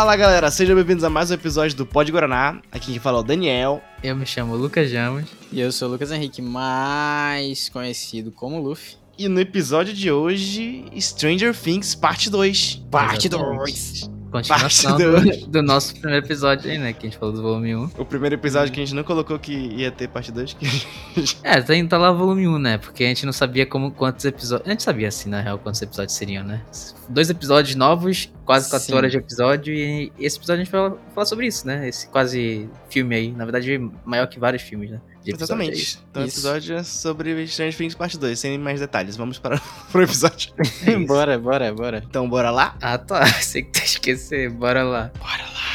Fala galera, sejam bem-vindos a mais um episódio do Pod Guaraná. Aqui quem fala é o Daniel. Eu me chamo Lucas Jamos. E eu sou o Lucas Henrique, mais conhecido como Luffy. E no episódio de hoje, Stranger Things Parte 2. Parte Exatamente. 2. Continuação do, do nosso primeiro episódio aí, né? Que a gente falou do volume 1. O primeiro episódio que a gente não colocou que ia ter parte 2. Que... É, tá, tá lá volume 1, né? Porque a gente não sabia como quantos episódios. A gente sabia, assim, na real, quantos episódios seriam, né? Dois episódios novos, quase 4 Sim. horas de episódio. E esse episódio a gente vai falar sobre isso, né? Esse quase filme aí. Na verdade, maior que vários filmes, né? De episódio aí. Exatamente. Então o Isso. episódio é sobre Stranger Things Parte 2, sem mais detalhes. Vamos para pro episódio. É isso. bora, bora, bora. Então bora lá? Ah, tá. Sei que tá esquecer. Bora lá. Bora lá.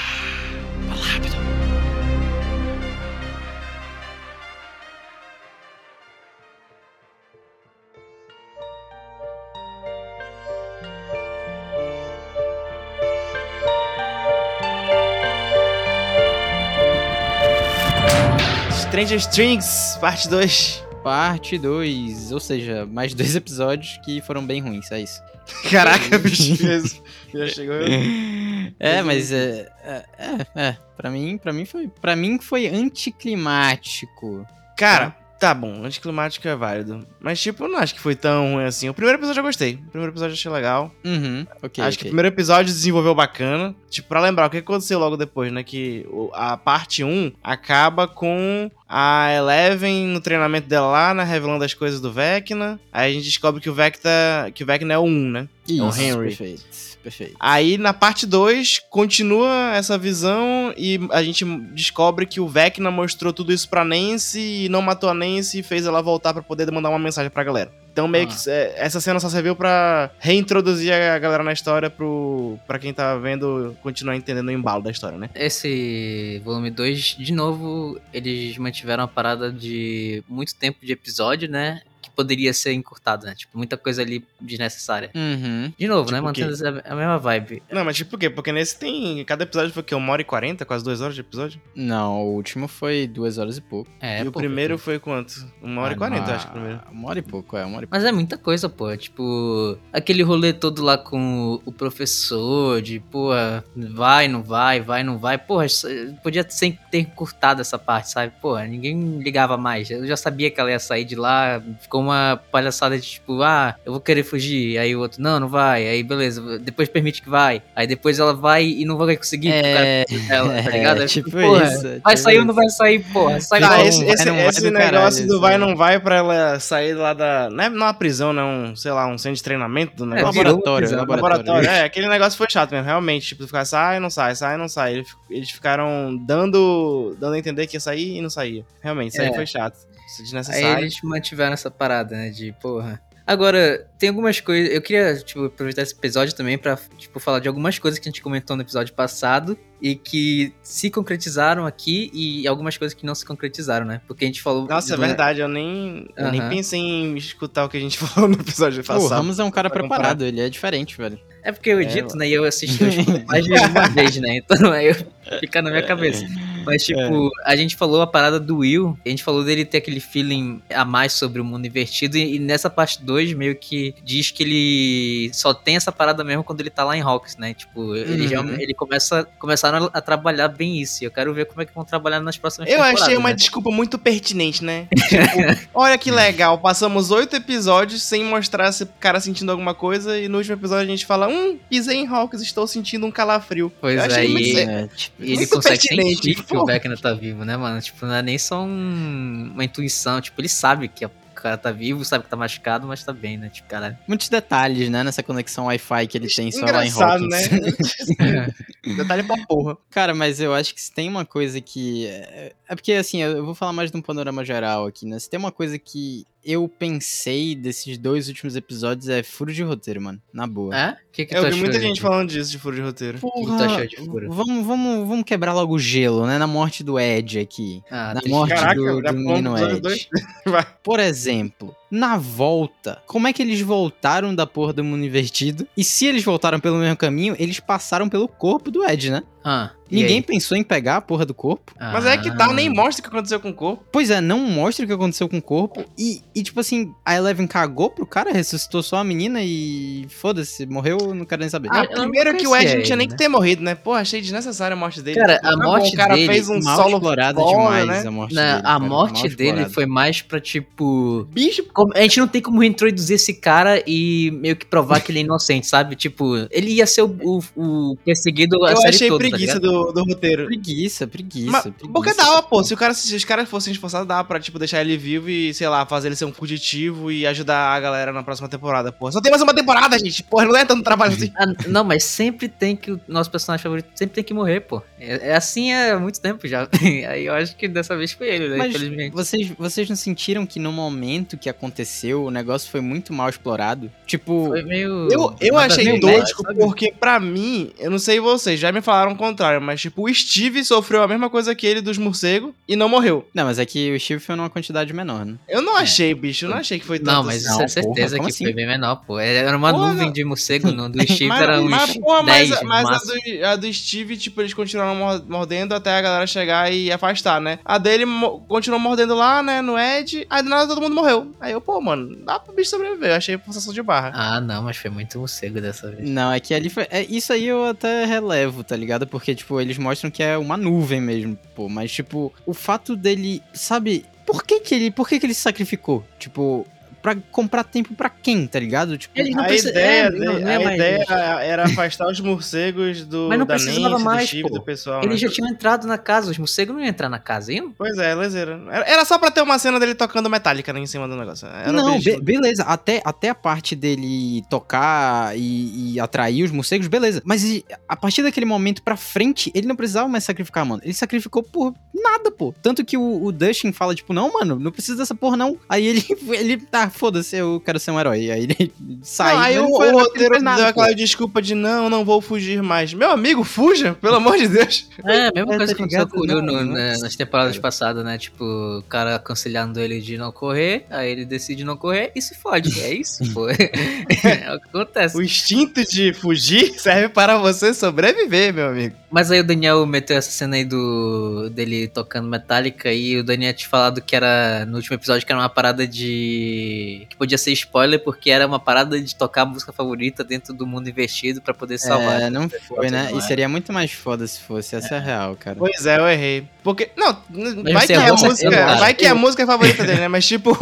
Stranger Things, parte 2. Parte 2, ou seja, mais dois episódios que foram bem ruins, é isso. Caraca, bicho, mesmo. Já chegou. É, mas é, é, é, é, pra mim, pra mim foi, para mim foi anticlimático. Cara, tá bom, anticlimático é válido. Mas, tipo, eu não acho que foi tão ruim assim. O primeiro episódio eu gostei. O primeiro episódio eu achei legal. Uhum, ok, acho que o primeiro episódio desenvolveu bacana. Tipo, pra lembrar, o que aconteceu logo depois, né? Que a parte 1 acaba com a Eleven no treinamento dela lá, né? Revelando as coisas do Vecna. Aí a gente descobre que o Vecna, que o Vecna é o 1, né? Isso, o Henry. perfeito, perfeito. Aí na parte 2 continua essa visão e a gente descobre que o Vecna mostrou tudo isso pra Nancy e não matou a Nancy e fez ela voltar pra poder mandar uma mensagem pra galera. Então meio Ah. que é, essa cena só serviu pra reintroduzir a galera na história pro para quem tá vendo continuar entendendo o embalo da história, né? Esse volume 2, de novo, eles mantiveram a parada de muito tempo de episódio, né? Poderia ser encurtado, né? Tipo, muita coisa ali desnecessária. Uhum. De novo, Tipo né? o quê? Mantendo a a mesma vibe. Não, mas tipo o quê? Porque nesse tem cada episódio foi o quê? Uma hora e quarenta, quase duas horas de episódio? Não, o último foi duas horas e pouco. É, e o pô, primeiro foi quanto? Uma hora e Ah, quarenta, não, eu acho que o primeiro. Uma hora e pouco, é, uma hora e pouco. Mas é muita coisa, pô. Tipo, aquele rolê todo lá com o professor, de, pô, vai, não vai, vai, não vai. Porra, isso- podia sem ter cortado essa parte, sabe? Porra, ninguém ligava mais. Eu já sabia que ela ia sair de lá. Ficou uma palhaçada de tipo, ah, eu vou querer fugir. Aí o outro, não, não vai. Aí beleza, depois permite que vai. Aí depois ela vai e não vai conseguir. É, ela, tá ligado? é, É tipo porra, isso, Vai tipo sair ou isso. não vai sair, porra? Sai Ah, Não, esse, vai, esse, não vai esse do negócio caralho, do vai aí. não vai pra ela sair lá da. Não é numa prisão, né? Um, sei lá, um centro de treinamento do É, negócio. virou laboratório, prisão. laboratório. Laboratório. É, aquele negócio foi chato mesmo, realmente. Tipo, ficar sai, não sai, sai, não sai. Eles, eles ficaram dando, dando a entender que ia sair e não saía. Realmente, isso aí É. foi chato. É Aí desnecessário. eles mantiveram essa parada, né? De porra. Agora, tem algumas coisas. Eu queria, tipo, aproveitar esse episódio também pra, tipo, falar de algumas coisas que a gente comentou no episódio passado e que se concretizaram aqui e algumas coisas que não se concretizaram, né? Porque a gente falou. Nossa, é verdade, eu nem, eu nem pensei em escutar o que a gente falou no episódio Pô, o passado. Ramos é um cara preparado, ele é diferente, velho. É porque eu É, edito, né? E eu assisti escuto mais de uma vez, né? Então aí eu, fica na minha cabeça. Mas, tipo, a gente falou a parada do Will, a gente falou dele ter aquele feeling a mais sobre o mundo invertido, e, e nessa parte 2 meio que diz que ele só tem essa parada mesmo quando ele tá lá em Hawks, né? Tipo, ele, Uhum. já, ele começa, começaram a, trabalhar bem isso, e eu quero ver como é que vão trabalhar nas próximas Eu achei uma né? desculpa muito pertinente, né? Tipo, olha que legal, passamos oito episódios sem mostrar esse cara sentindo alguma coisa e no último episódio a gente fala, hum, pisei em Hawks, estou sentindo um calafrio. Pois Eu é, achei muito- e- É, tipo, ele Muito consegue pertinente, sentir que o Vecna tá vivo, né, mano? Tipo, não é nem só um- uma intuição, tipo, ele sabe que o cara tá vivo, sabe que tá machucado, mas tá bem, né? Tipo, caralho. muitos detalhes, né, nessa conexão Wi-Fi que ele tem só lá em Engraçado, Hawkins. né? Detalhe pra porra. Cara, mas eu acho que se tem uma coisa que. É é porque, assim, eu vou falar mais de um panorama geral aqui, né? Se tem uma coisa que eu pensei desses dois últimos episódios é furo de roteiro, mano. Na boa. É? O que, que Eu tu vi achou, muita gente falando disso de furo de roteiro. que tu achou de furo? Vamos, vamos, vamos quebrar logo o gelo, né? Na morte do Ed aqui. Ah, Na morte Caraca, do, do menino Ed. dois? Vai. Por exemplo, na volta, como é que eles voltaram da porra do mundo invertido? E se eles voltaram pelo mesmo caminho, eles passaram pelo corpo do Ed, né? Ah, e Ninguém aí? pensou em pegar a porra do corpo. Mas é que tá, Ah. nem mostra o que aconteceu com o corpo. Pois é, não mostra o que aconteceu com o corpo. E, e tipo assim, a Eleven cagou pro cara, ressuscitou só a menina e foda-se, morreu, não quero nem saber. Ah, Ah, não primeiro que o Ed não tinha nem né? que ter morrido, né? Pô, achei desnecessária a morte dele. Cara, a morte O cara dele, fez um mal solo explorada demais né? a morte Não, dele. a morte dele foi mais pra, tipo... Bicho, como- a gente não tem como introduzir esse cara e meio que provar que ele é inocente, sabe? Tipo, ele ia ser o, o, o perseguido a eu série achei toda, tá preguiça ligado? do, do roteiro. Preguiça, preguiça, Mas, preguiça. porque dava, pô. Se, o cara, se os caras fossem esforçados, dava pra, tipo, deixar ele vivo e, sei lá, fazer ele ser um fugitivo e ajudar a galera na próxima temporada, pô. Só tem mais uma temporada, gente. Porra, não é tanto trabalho assim. Ah, não, mas sempre tem que o nosso personagem favorito sempre tem que morrer, pô. É, é assim há muito tempo já. Aí eu acho que dessa vez foi ele, né? Mas Infelizmente. vocês, vocês não sentiram que no momento que aconteceu o negócio foi muito mal explorado? Tipo, Foi meio. Eu, eu achei tosco sabe? porque, pra mim, eu não sei vocês, já me falaram o contrário, mas, tipo, o Steve sofreu a mesma coisa que ele dos morcegos e não morreu. não, mas é que o Steve foi numa quantidade menor, né? Eu não achei, bicho, eu não achei que foi tanto Não, mas assim. isso Não, é certeza porra, que assim? foi bem menor, pô. Era uma Porra, nuvem não. de morcego, no do Steve Mas, era uns mas, porra, mas, 10 mas a, máximo. do, a do Steve, tipo, eles continuaram mor- mordendo até a galera chegar e afastar, né? A dele mo- continuou mordendo lá, né, no Ed, aí do nada todo mundo morreu. Aí eu, pô, mano, dá pro bicho sobreviver, eu achei forçação de barra. Ah, não, mas foi muito morcego dessa vez. Não, é que ali foi. É, isso aí eu até relevo, tá ligado? Porque, tipo, eles mostram que é uma nuvem mesmo, pô. Mas, tipo, o fato dele. Sabe. Por que que ele. Por que que ele se sacrificou? Tipo. Pra comprar tempo pra quem, tá ligado? Tipo. Ele não a precisa- ideia, é, não, não é a mais ideia era afastar os morcegos do, Mas não da precisava Nancy, mais, do do pessoal, Eles né? já tinham entrado na casa, os morcegos não iam entrar na casa, iam? Pois é, lezeira. Era, era só pra ter uma cena dele tocando Metallica né, em cima do negócio. Era não, be- beleza. Até, até a parte dele tocar e, e atrair os morcegos, beleza. Mas e- a partir daquele momento pra frente, ele não precisava mais sacrificar, mano. Ele sacrificou por nada, pô. Tanto que o, o Dustin fala, tipo, não, mano, não precisa dessa porra, não. Aí ele, ele tá, foda-se, eu quero ser um herói. Aí ele sai. Não, aí mas o, foi- roteiro nada, deu pô. aquela desculpa de não, não vou fugir mais. Meu amigo, fuja, pelo amor de Deus. É, a mesma É, coisa tá que aconteceu com o Ryu Não, no- não na- é nas temporadas passadas, né? Tipo, o cara aconselhando ele de não correr, aí ele decide não correr e se fode. É isso, pô. é o que acontece. O instinto de fugir serve para você sobreviver, meu amigo. Mas aí o Daniel meteu essa cena aí do dele tocando Metallica e o Daniel tinha falado que era no último episódio que era uma parada de que podia ser spoiler porque era uma parada de tocar a música favorita dentro do mundo investido pra poder salvar. É, não foi, né? E é. seria muito mais foda se fosse. Essa é, a real, cara. Pois é, eu errei. Porque, não, vai você que, a errou, música, vai que a música é a favorita dele, né? Mas, tipo,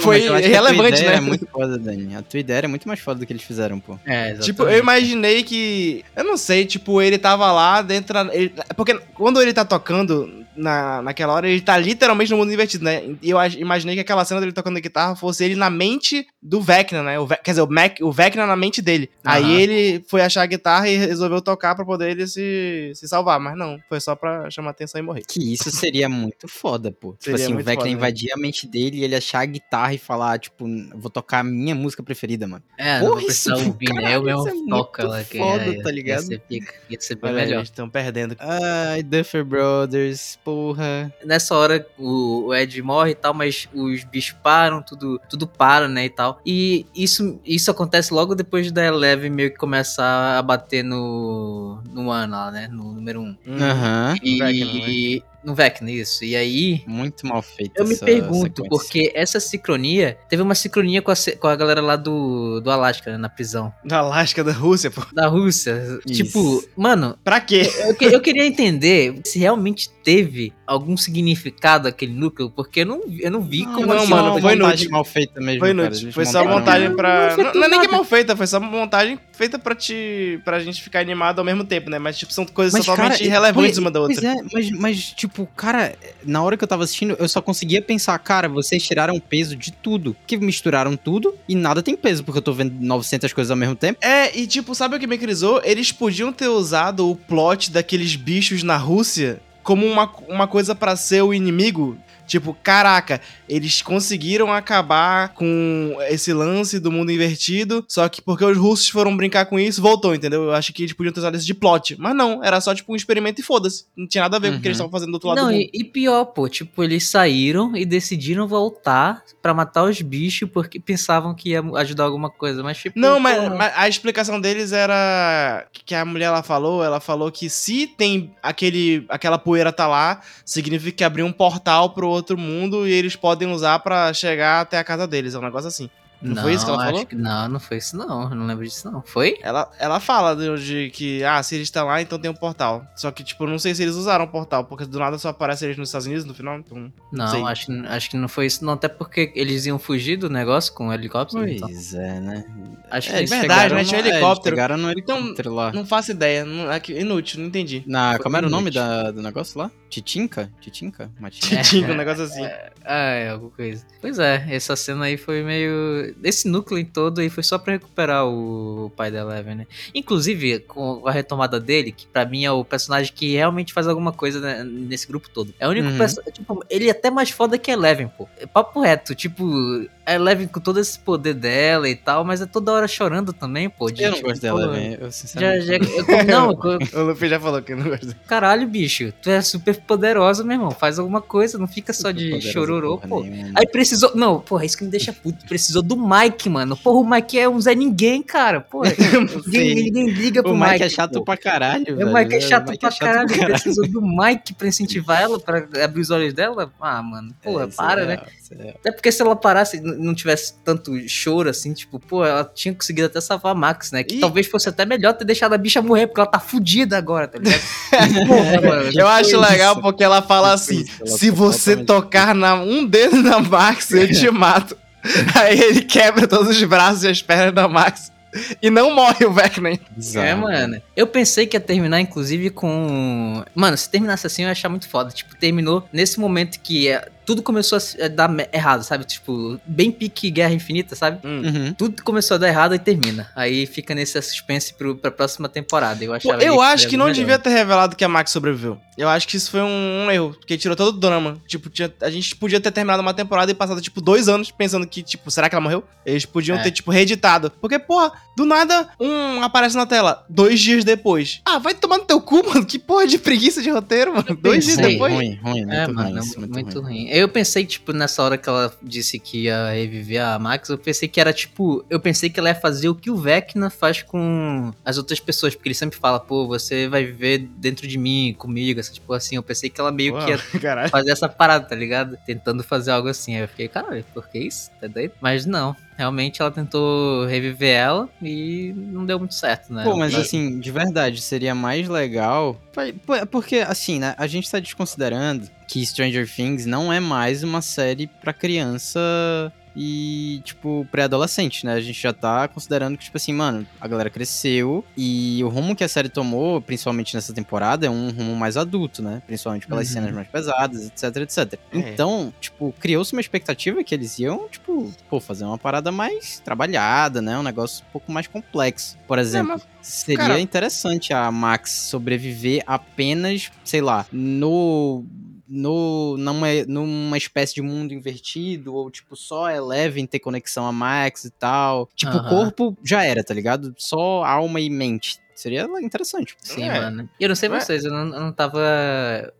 foi Mas a irrelevante, ideia né? É muito foda, Dani. A tua ideia é muito mais foda do que eles fizeram, pô. É, exatamente. Tipo, eu imaginei que. Eu não sei, tipo, ele tava lá dentro. ele- porque quando ele tá tocando na, naquela hora, ele tá literalmente no mundo invertido, né? E eu imaginei que aquela cena dele tocando a guitarra fosse ele na mente do Vecna, né? O Ve- quer dizer, o, Mac, o Vecna na mente dele. Aí Aham. ele foi achar a guitarra e resolveu tocar pra poder ele se, se salvar. Mas não, foi só pra chamar atenção e morrer. Que isso seria muito foda, pô. Tipo Seria assim, o Vecna foda, né? invadir a mente dele e ele achar a guitarra e falar, tipo, vou tocar a minha música preferida, mano. É, não vou Porra, precisar isso- ouvir, né? caralho, Eu mesmo é toca lá. que foda, é, tá ligado? Ia ser, ia ser bem Olha, melhor. eles estão perdendo. Ai, Duffer Brothers, porra. nessa hora o, o Ed morre e tal, mas os bichos param, tudo, tudo para, né, e tal. E isso, isso acontece logo depois da Eleven meio que começar a bater no, no ano lá, né, no número 1. Um. Hum. Aham. E, né? e no Vecna, isso. E aí, Muito mal feito. eu me pergunto, sequência. porque essa sincronia, teve uma sincronia com a, com a galera lá do, do Alasca, né, na prisão. Da Alasca, da Rússia, pô. Da Rússia. Isso. Tipo, mano, Pra quê? eu, eu queria entender se realmente teve algum significado aquele núcleo, porque eu não, vi- eu não vi Não, como não, assim, mano, foi montagem inútil. mal feita mesmo, Foi cara. inútil. Foi só montagem pra. Não Não, não é nem que nada. mal feita, foi só montagem feita pra te. pra gente ficar animado ao mesmo tempo, né? Mas, tipo, são coisas Mas, totalmente cara, irrelevantes pois- uma da outra. Pois é, mas, mas, tipo, cara, na hora que eu tava assistindo, eu só conseguia pensar, cara, vocês tiraram peso de tudo. Que misturaram tudo e nada tem peso, porque eu tô vendo 900 coisas ao mesmo tempo. É, e tipo, sabe o que me crisou? Eles podiam ter usado o plot daqueles bichos na Rússia como uma, uma coisa pra ser o inimigo. Tipo, caraca, eles conseguiram acabar com esse lance do mundo invertido, só que porque os russos foram brincar com isso, voltou, entendeu? Eu acho que eles podiam ter usado isso de plot. Mas não, era só tipo um experimento e foda-se. Não tinha nada a ver uhum. com o que eles uhum. estavam fazendo do outro lado não, do mundo. E, e pior, pô, tipo, eles saíram e decidiram voltar para matar os bichos porque pensavam que ia ajudar alguma coisa, mas tipo... Não, mas, mas, a explicação deles era que a mulher ela falou, ela falou que se tem aquele aquela poeira tá lá, significa que abriu um portal pro outro mundo e eles podem usar para chegar até a casa deles, é um negócio assim. Não, não, foi isso que ela falou? Que, não, não foi isso não. Eu não lembro disso não. Foi? Ela, ela fala de, de, que, ah, se eles estão lá, então tem um portal. Só que, tipo, não sei se eles usaram o portal, porque do nada só aparece eles nos Estados Unidos no final, então... Não, não acho, acho que não foi isso não. Até porque eles iam fugir do negócio com o helicóptero. Pois então. é, né? Acho é, que é verdade, né? Tinha um helicóptero. chegaram no helicóptero então, lá. Não faço ideia. Não, é inútil, não entendi. Na, como era o nome da, do negócio lá? Titinka? Titinka? Titinka, um negócio assim. É, é, alguma coisa. Pois é, essa cena aí foi meio... Esse núcleo todo e foi só para recuperar o pai da Eleven, né? Inclusive, com a retomada dele, que para mim é o personagem que realmente faz alguma coisa né, nesse grupo todo. É o único uhum. personagem. Tipo, ele é até mais foda que Eleven, pô. É papo reto, tipo, a Eleven com todo esse poder dela e tal, mas é toda hora chorando também, pô. De, eu não tipo, gosto dela, velho. Eu sinceramente. Já, já, eu, não, eu, o Luffy já falou que não gosta. Caralho, bicho, tu é super poderosa, meu irmão. Faz alguma coisa, não fica só de chororô, pô. Nenhuma. Aí precisou. Não, porra, isso que me deixa puto. Precisou do Mike, mano. Porra, o Mike é um Zé Ninguém, cara. Porra, ninguém, ninguém liga pro o Mike. Mike é chato pô. pra caralho. O Mike é chato, Mike pra, é chato caralho. pra caralho. Precisou do Mike pra incentivar ela, pra abrir os olhos dela. Ah, mano, porra, é, para, é né? É. Até porque se ela parasse não tivesse tanto choro assim, tipo, pô, ela tinha conseguido até salvar a Max, né? Que e... talvez fosse até melhor ter deixado a bicha morrer, porque ela tá fudida agora, tá ligado? Porra, mano, eu acho legal isso. porque ela fala assim: se você tocar na, um dedo na Max, eu te mato. Aí ele quebra todos os braços e as pernas da Max. E não morre o Vecna. É, mano. Eu pensei que ia terminar, inclusive, com. Mano, se terminasse assim, eu ia achar muito foda. Tipo, terminou nesse momento que é tudo começou a dar errado, sabe? Tipo, bem pique Guerra Infinita, sabe? Hum. Uhum. Tudo começou a dar errado e termina. Aí fica nesse suspense pro, pra próxima temporada. Eu, achava Pô, eu acho que não melhor. devia ter revelado que a Max sobreviveu. Eu acho que isso foi um, um erro, porque tirou todo o drama. Tipo, tinha, a gente podia ter terminado uma temporada e passado, tipo, dois anos pensando que, tipo, será que ela morreu? Eles podiam é. ter, tipo, reeditado. Porque, porra, do nada, um aparece na tela, dois dias depois. Ah, vai tomar no teu cu, mano. Que porra de preguiça de roteiro, mano. Dois dias depois. Ruim, ruim, muito é, ruim. Mano, isso, muito, muito ruim. ruim. Eu pensei, tipo, nessa hora que ela disse que ia reviver a Max, eu pensei que era tipo. Eu pensei que ela ia fazer o que o Vecna faz com as outras pessoas, porque ele sempre fala, pô, você vai viver dentro de mim, comigo, essa tipo assim. Eu pensei que ela meio que ia caralho. fazer essa parada, tá ligado? Tentando fazer algo assim. Aí eu fiquei, caralho, por que isso? Tá doido? Mas não. Realmente ela tentou reviver ela e não deu muito certo, né? Pô, mas assim, de verdade, seria mais legal. Porque, assim, né? A gente tá desconsiderando que Stranger Things não é mais uma série para criança e, tipo, pré-adolescente, né? A gente já tá considerando que, tipo assim, mano, a galera cresceu e o rumo que a série tomou, principalmente nessa temporada, é um rumo mais adulto, né? Principalmente pelas uhum. cenas mais pesadas, etc, etc. É. Então, tipo, criou-se uma expectativa que eles iam, tipo, pô, fazer uma parada mais trabalhada, né? Um negócio um pouco mais complexo. Por é, exemplo, é, mas... seria Cara... interessante a Max sobreviver apenas, sei lá, no no, numa, numa espécie de mundo invertido, ou tipo, só Eleven ter conexão a Max e tal. Tipo, o corpo já era, tá ligado? Só alma e mente Seria interessante. Sim, é. mano. E eu não sei vocês, eu não, eu não tava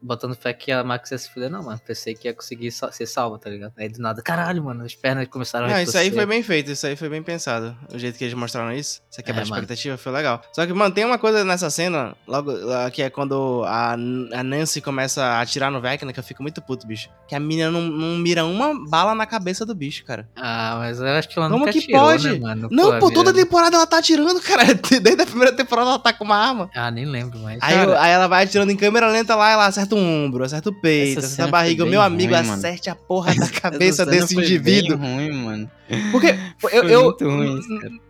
botando fé que a Max ia se fuder, não, mano. Pensei que ia conseguir ser salva, tá ligado? Aí do nada, caralho, mano, as pernas começaram não, a Não, isso aí foi bem feito, isso aí foi bem pensado. O jeito que eles mostraram isso, você quebra é, a expectativa, mano. foi legal. Só que, mano, tem uma coisa nessa cena, logo, que é quando a, a Nancy começa a atirar no Vecna, que eu fico muito puto, bicho. Que a menina não, não mira uma bala na cabeça do bicho, cara. Ah, mas eu acho que ela Como nunca que atirou, pode? Né, mano? Não, pô, toda temporada ela tá atirando, cara. Desde a primeira temporada ela tá com uma arma. Ah, nem lembro mais. Aí, aí, ela vai atirando em câmera lenta lá, ela acerta o ombro, acerta o peito, acerta a barriga. O meu amigo ruim, acerte a porra da cabeça desse indivíduo. Bem ruim, mano. Porque eu, eu ruim,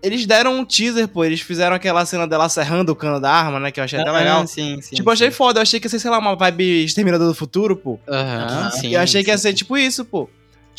eles deram um teaser, pô, eles fizeram aquela cena dela serrando o cano da arma, né, que eu achei até legal. Sim, sim, tipo, eu achei foda, eu achei que ia ser, sei lá, uma vibe Exterminador do Futuro, pô. Aham, sim. Eu achei que ia ser tipo isso, pô.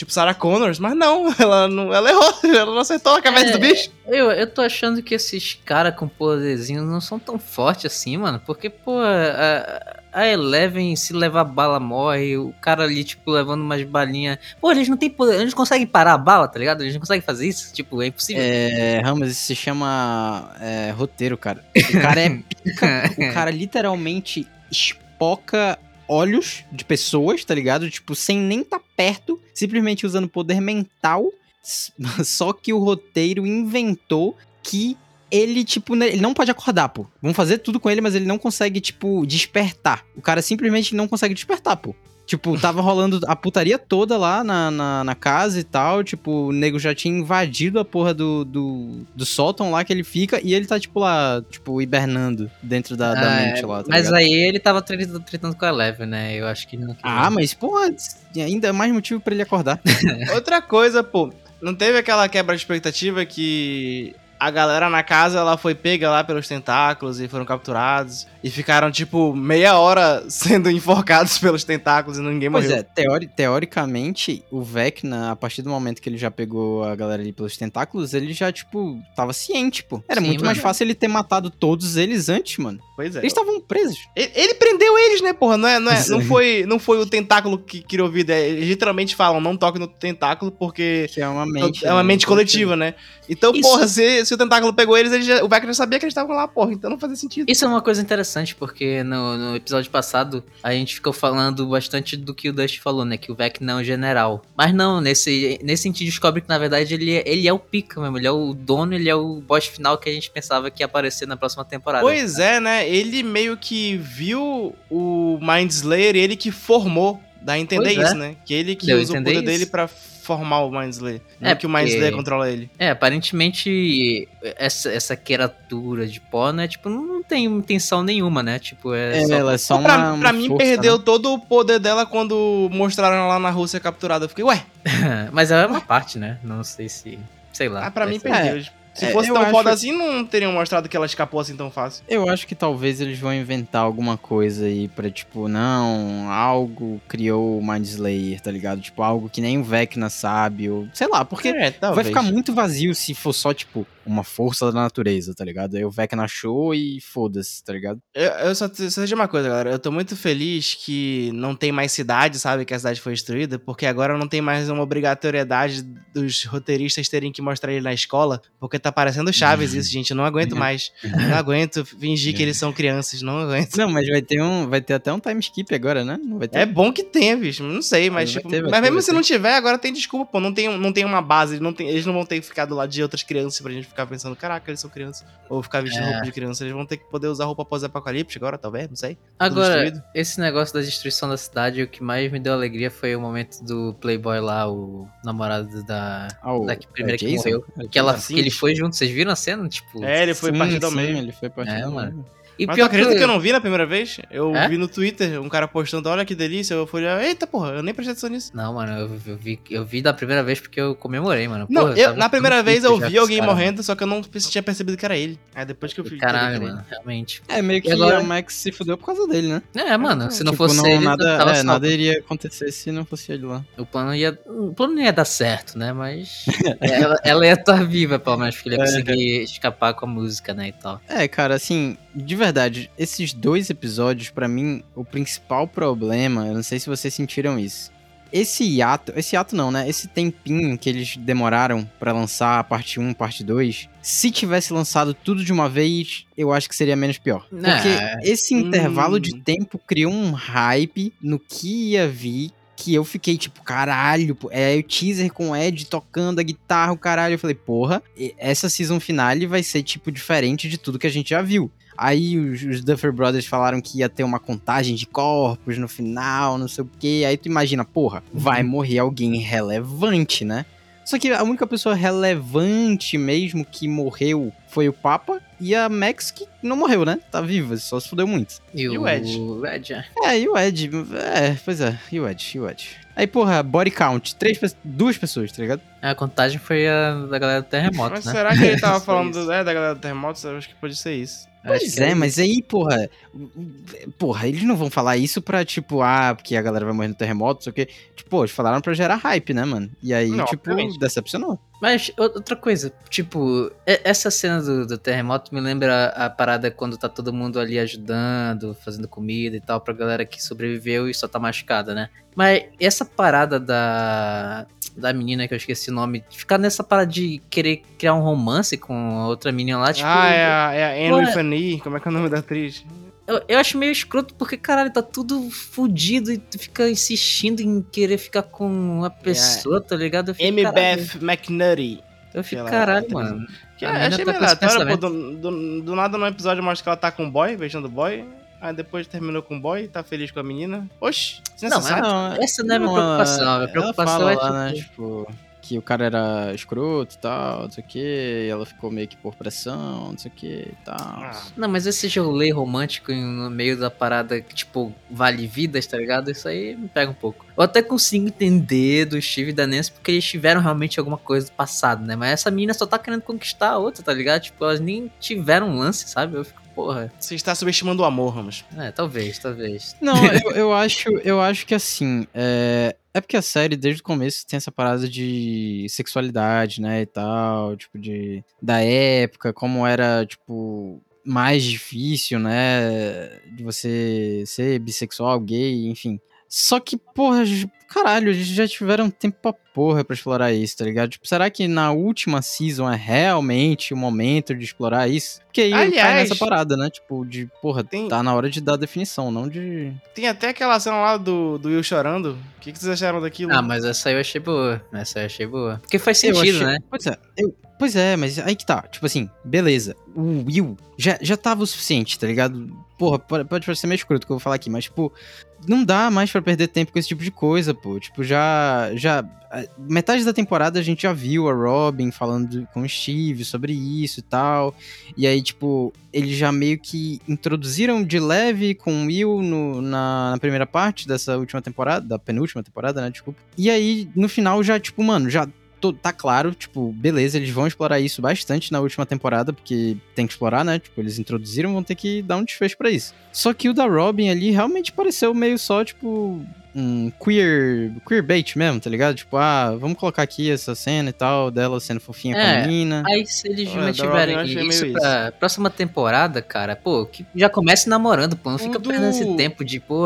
Tipo Sarah Connors, mas não, ela não, ela errou, ela não acertou a cabeça É, do bicho. Eu, eu tô achando que esses caras com poderzinhos não são tão fortes assim, mano. Porque, pô, a, a Eleven, se levar bala, morre. O cara ali, tipo, levando umas balinhas. Pô, eles não têm poder. Eles não conseguem parar a bala, tá ligado? Eles não conseguem fazer isso. Tipo, é impossível. É, Ramos, isso se chama é, roteiro, cara. O cara é pica, o cara literalmente espoca olhos de pessoas, tá ligado? Tipo, sem nem tá perto, simplesmente usando poder mental. Só que o roteiro inventou que ele, tipo, né, ele não pode acordar, pô. Vão fazer tudo com ele, mas ele não consegue, tipo, despertar. O cara simplesmente não consegue despertar, pô. Tipo, tava rolando a putaria toda lá na, na, na casa e tal. Tipo, o nego já tinha invadido a porra do, do, do sótão lá que ele fica. E ele tá, tipo, lá, tipo, hibernando dentro da, da Ah, mente lá. tá Mas ligado? aí ele tava tretando, tretando com a Eleven, né? Eu acho que não. Ah, mas, porra, ainda é mais motivo pra ele acordar. Outra coisa, pô, não teve aquela quebra de expectativa que a galera na casa ela foi pega lá pelos tentáculos e foram capturados e ficaram tipo meia hora sendo enforcados pelos tentáculos e ninguém Pois morreu. é, teori- teoricamente, o Vecna, a partir do momento que ele já pegou a galera ali pelos tentáculos, ele já, tipo, tava ciente, pô. Era Sim, muito mais fácil ele ter matado todos eles antes, mano. Pois é. Eles estavam presos. Ele, ele prendeu eles, né, porra? Não, é, não, é, não, foi, não foi o tentáculo que criou vida. é, Eles literalmente falam, não toque no tentáculo porque Que é uma mente. é uma né? mente coletiva, né? Então, Isso- porra, se, se o tentáculo pegou eles, ele já- o Vecna já sabia que eles estavam lá, porra. Então não fazia sentido. Isso é uma coisa interessante, porque no, no episódio passado a gente ficou falando bastante do que o Dust falou, né? Que o Vec não é um general. Mas não, nesse, nesse sentido descobre que na verdade ele, é- ele é o pica mesmo, ele é o dono, ele é o boss final que a gente pensava que ia aparecer na próxima temporada. Pois é, né? Ele meio que viu o Mind Slayer e ele que formou. Dá a entender Pois é. isso, né? Que ele que Deu usa o poder isso. dele pra formar o Mind Slayer. Não É, que o Mind Slayer controla ele. É, aparentemente essa, essa criatura de pó, né? Tipo, não, não tem intenção nenhuma, né? Tipo, é, É, só... ela é só pra, uma, uma pra mim, força, perdeu né? todo o poder dela quando mostraram ela lá na Rússia capturada. Eu fiquei, ué, Mas é uma parte, né? Não sei se... Sei lá. ah, pra mim perdeu. Se É, fosse tão acho- foda assim, não teriam mostrado que ela escapou assim tão fácil. Eu acho que talvez eles vão inventar alguma coisa aí pra, tipo, não, algo criou o Mind Slayer, tá ligado? Tipo, algo que nem o Vecna sabe, ou sei lá, porque é, vai ficar muito vazio se for só, tipo, uma força da natureza, tá ligado? Aí o Vecna achou e foda-se, tá ligado? Eu, eu só, só dizer uma coisa, galera. Eu tô muito feliz que não tem mais cidade, sabe? Que a cidade foi destruída, porque agora não tem mais uma obrigatoriedade dos roteiristas terem que mostrar ele na escola, porque tá parecendo Chaves isso, gente. Eu não aguento mais. Não aguento fingir que eles são crianças, não aguento. Não, mas vai ter um, vai ter até um time skip agora, né? Não vai ter. É bom que tenha, bicho. Não sei, mas, tipo, ter, mas ter, mesmo vai se ter. não tiver, agora tem desculpa, pô. Não tem, não tem uma base, não tem, eles não vão ter que ficar do lado de outras crianças pra gente ficar pensando, caraca, eles são crianças. Ou ficar vestindo É. roupa de criança. Eles vão ter que poder usar roupa pós-apocalipse agora, talvez, não sei. Agora, esse negócio da destruição da cidade, o que mais me deu alegria foi o momento do Playboy lá, o namorado da, Ah, o- da que primeira é que morreu. É Que, ela, Assim? que ele foi junto, vocês viram a cena? Tipo, É, ele foi Sim, partido ao meio. ele foi partido É, ao mano. E Mas tu pior acredita que eu não vi na primeira vez? Eu É? vi no Twitter um cara postando, olha que delícia. Eu fui eita porra, eu nem prestei atenção nisso. Não, mano, eu, eu vi, eu vi da primeira vez porque eu comemorei, mano. Não, Porra, eu- tava na primeira vez eu vi alguém cara, morrendo, só que eu não tinha percebido que era ele. Aí depois que eu que Caralho, mano, realmente. É, meio que agora- a Max se fudeu por causa dele, né? É, mano, se não Tipo, fosse ele, nada, tava é, nada iria acontecer se não fosse ele lá. O plano ia. O plano não ia dar certo, né? Mas. ela, ela ia estar viva, pelo menos, porque ele ia É. conseguir escapar com a música, né? E tal. É, cara, assim, de verdade, esses dois episódios, pra mim, o principal problema, eu não sei se vocês sentiram isso. Esse hiato, esse hiato não, né? Esse tempinho que eles demoraram pra lançar a parte 1, parte 2, se tivesse lançado tudo de uma vez, eu acho que seria menos pior. Porque É. esse intervalo de Hum. tempo criou um hype no que ia vir que eu fiquei tipo, caralho, é o teaser com o Ed tocando a guitarra, o caralho. Eu falei, porra, essa season finale vai ser, tipo, diferente de tudo que a gente já viu. Aí os, os Duffer Brothers falaram que ia ter uma contagem de corpos no final, não sei o quê. Aí tu imagina, porra, vai morrer alguém relevante, né? Só que a única pessoa relevante mesmo que morreu foi o Papa e a Max que não morreu, né? Tá viva, só se fudeu muito. E, E o Ed? O Ed, é. É, e o Ed. É, pois é, e o Ed, e o Ed. Aí, porra, body count, três, duas pessoas, tá ligado? A contagem foi a da galera do terremoto, Mas né? será que ele tava falando do- é, da galera do terremoto? Eu acho que pode ser isso. Acho Pois que é, mas aí, porra. Porra, eles não vão falar isso pra, tipo, ah, porque a galera vai morrer no terremoto, não sei o quê. Tipo, pô, eles falaram pra gerar hype, né, mano? E aí, Não, tipo, obviamente. decepcionou. Mas outra coisa, tipo, essa cena do, do terremoto me lembra a, a parada quando tá todo mundo ali ajudando, fazendo comida e tal, pra galera que sobreviveu e só tá machucada, né? Mas essa parada da, da menina, que eu esqueci o nome, ficar nessa parada de querer criar um romance com outra menina lá, tipo. ah, é a, é a Anne E. Como é que é o nome da atriz? Eu, eu acho meio escroto porque, caralho, tá tudo fudido e tu fica insistindo em querer ficar com uma pessoa, tá ligado? Beth McNulty. Eu fico, caralho, mano. Que A mina achei tá meio aleatório, pô. Do, do, do nada no episódio mostra que ela tá com o boy, beijando o boy. Aí depois terminou com o boy, tá feliz com a menina. Oxi, Não, mas Essa não é a minha preocupação. A minha preocupação é, tipo, lá, né, tipo, que o cara era escroto e tal, não sei o quê, e ela ficou meio que por pressão, não sei o que e tal. Ah, Não, mas esse rolê romântico no meio da parada que, tipo, vale vidas, tá ligado? Isso aí me pega um pouco. Eu até consigo entender do Steve e da Nancy porque eles tiveram realmente alguma coisa do passado, né? Mas essa menina só tá querendo conquistar a outra, tá ligado? Tipo, elas nem tiveram um lance, sabe? Eu fico, porra. Você está subestimando o amor, Ramos. É, talvez, talvez. Não, eu, eu acho, eu acho que assim, é, é porque a série desde o começo tem essa parada de sexualidade, né, e tal, tipo de da época, como era, tipo, mais difícil, né, de você ser bissexual, gay, enfim. Só que, porra, caralho, eles já tiveram tempo pra porra pra explorar isso, tá ligado? Tipo, será que na última season é realmente o momento de explorar isso? Porque aí cai Aliás- nessa parada, né? Tipo, de, porra, Tem- tá na hora de dar definição, não de. Tem até aquela cena lá do, do Will chorando. O que, que vocês acharam daquilo? Ah, mas essa aí eu achei boa. Essa aí eu achei boa. Porque faz sentido, achei- né? Pois é, eu- pois é, mas aí que tá. Tipo assim, beleza. O Will já, já tava o suficiente, tá ligado? Porra, pode, pode parecer meio escroto o que eu vou falar aqui, mas, tipo, não dá mais pra perder tempo com esse tipo de coisa, pô. Tipo, já. já Metade da temporada a gente já viu a Robin falando com o Steve sobre isso e tal. E aí, tipo, eles já meio que introduziram de leve com o Will no- na, na primeira parte dessa última temporada, da penúltima temporada, né? Desculpa. E aí, no final, já, tipo, mano, já tá claro, tipo, beleza, eles vão explorar isso bastante na última temporada, porque tem que explorar, né? Tipo, eles introduziram, vão ter que dar um desfecho pra isso. Só que o da Robin ali realmente pareceu meio só, tipo, um queer, queer bait mesmo, tá ligado? Tipo, ah, vamos colocar aqui essa cena e tal, dela sendo fofinha com É, a menina. Aí se eles Olha, da mantiverem isso meio pra próxima temporada, cara, pô, que já comece namorando, pô. Não fica O perdendo do- esse tempo de, pô,